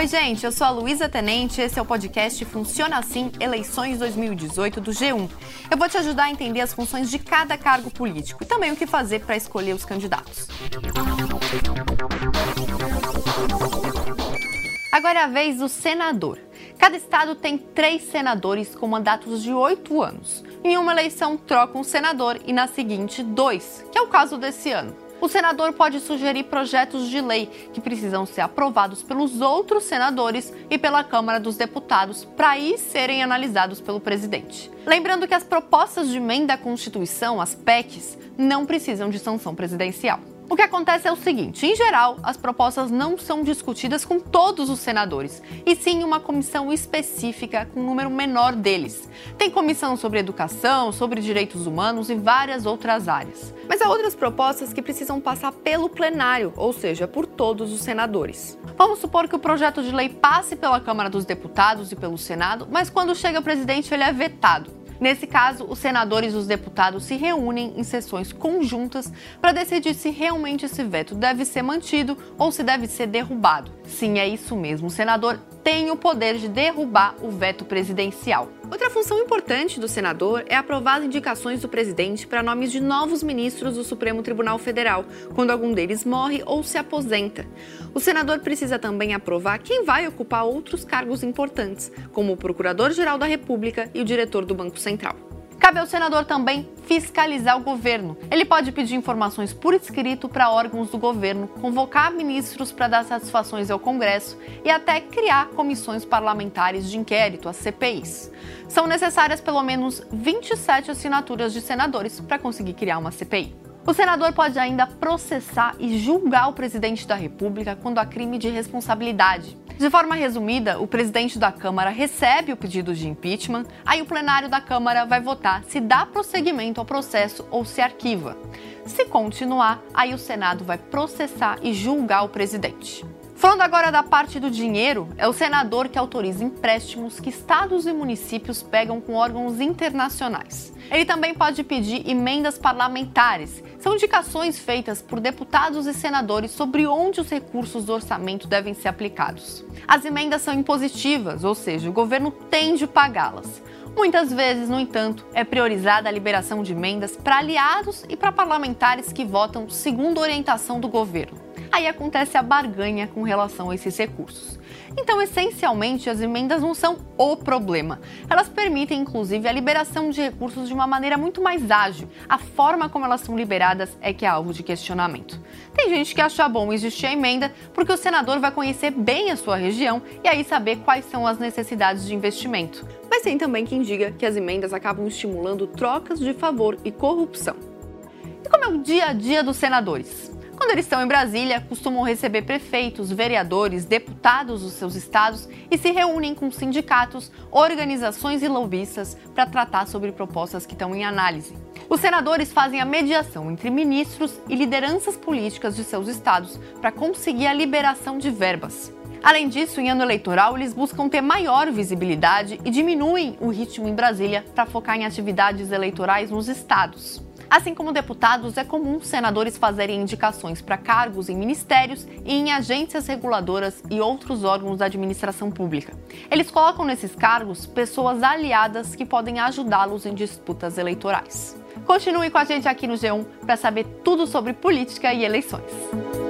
Oi, gente, eu sou a Luísa Tenente, esse é o podcast Funciona Assim Eleições 2018 do G1. Eu vou te ajudar a entender as funções de cada cargo político e também o que fazer para escolher os candidatos. Agora é a vez do senador. Cada estado tem três senadores com mandatos de oito anos. Em uma eleição, troca um senador e na seguinte, dois, que é o caso desse ano. O senador pode sugerir projetos de lei que precisam ser aprovados pelos outros senadores e pela Câmara dos Deputados para aí serem analisados pelo presidente. Lembrando que as propostas de emenda à Constituição, as PECs, não precisam de sanção presidencial. O que acontece é o seguinte: em geral, as propostas não são discutidas com todos os senadores, e sim uma comissão específica com um número menor deles. Tem comissão sobre educação, sobre direitos humanos e várias outras áreas. Mas há outras propostas que precisam passar pelo plenário, ou seja, por todos os senadores. Vamos supor que o projeto de lei passe pela Câmara dos Deputados e pelo Senado, mas quando chega ao presidente ele é vetado. Nesse caso, os senadores e os deputados se reúnem em sessões conjuntas para decidir se realmente esse veto deve ser mantido ou se deve ser derrubado. Sim, é isso mesmo. O senador tem o poder de derrubar o veto presidencial. Outra função importante do senador é aprovar as indicações do presidente para nomes de novos ministros do Supremo Tribunal Federal, quando algum deles morre ou se aposenta. O senador precisa também aprovar quem vai ocupar outros cargos importantes, como o Procurador-Geral da República e o diretor do Banco Central. Cabe ao senador também fiscalizar o governo. Ele pode pedir informações por escrito para órgãos do governo, convocar ministros para dar satisfações ao Congresso e até criar comissões parlamentares de inquérito, as CPIs. São necessárias pelo menos 27 assinaturas de senadores para conseguir criar uma CPI. O senador pode ainda processar e julgar o presidente da República quando há crime de responsabilidade. De forma resumida, o presidente da Câmara recebe o pedido de impeachment, aí o plenário da Câmara vai votar se dá prosseguimento ao processo ou se arquiva. Se continuar, aí o Senado vai processar e julgar o presidente. Falando agora da parte do dinheiro, é o senador que autoriza empréstimos que estados e municípios pegam com órgãos internacionais. Ele também pode pedir emendas parlamentares. São indicações feitas por deputados e senadores sobre onde os recursos do orçamento devem ser aplicados. As emendas são impositivas, ou seja, o governo tem de pagá-las. Muitas vezes, no entanto, é priorizada a liberação de emendas para aliados e para parlamentares que votam segundo a orientação do governo aí acontece a barganha com relação a esses recursos. Então, essencialmente, as emendas não são o problema. Elas permitem, inclusive, a liberação de recursos de uma maneira muito mais ágil. A forma como elas são liberadas é que é alvo de questionamento. Tem gente que acha bom existir a emenda porque o senador vai conhecer bem a sua região e aí saber quais são as necessidades de investimento. Mas tem também quem diga que as emendas acabam estimulando trocas de favor e corrupção. E como é o dia a dia dos senadores? Quando eles estão em Brasília, costumam receber prefeitos, vereadores, deputados dos seus estados e se reúnem com sindicatos, organizações e lobistas para tratar sobre propostas que estão em análise. Os senadores fazem a mediação entre ministros e lideranças políticas de seus estados para conseguir a liberação de verbas. Além disso, em ano eleitoral, eles buscam ter maior visibilidade e diminuem o ritmo em Brasília para focar em atividades eleitorais nos estados. Assim como deputados, é comum senadores fazerem indicações para cargos em ministérios e em agências reguladoras e outros órgãos da administração pública. Eles colocam nesses cargos pessoas aliadas que podem ajudá-los em disputas eleitorais. Continue com a gente aqui no G1 para saber tudo sobre política e eleições.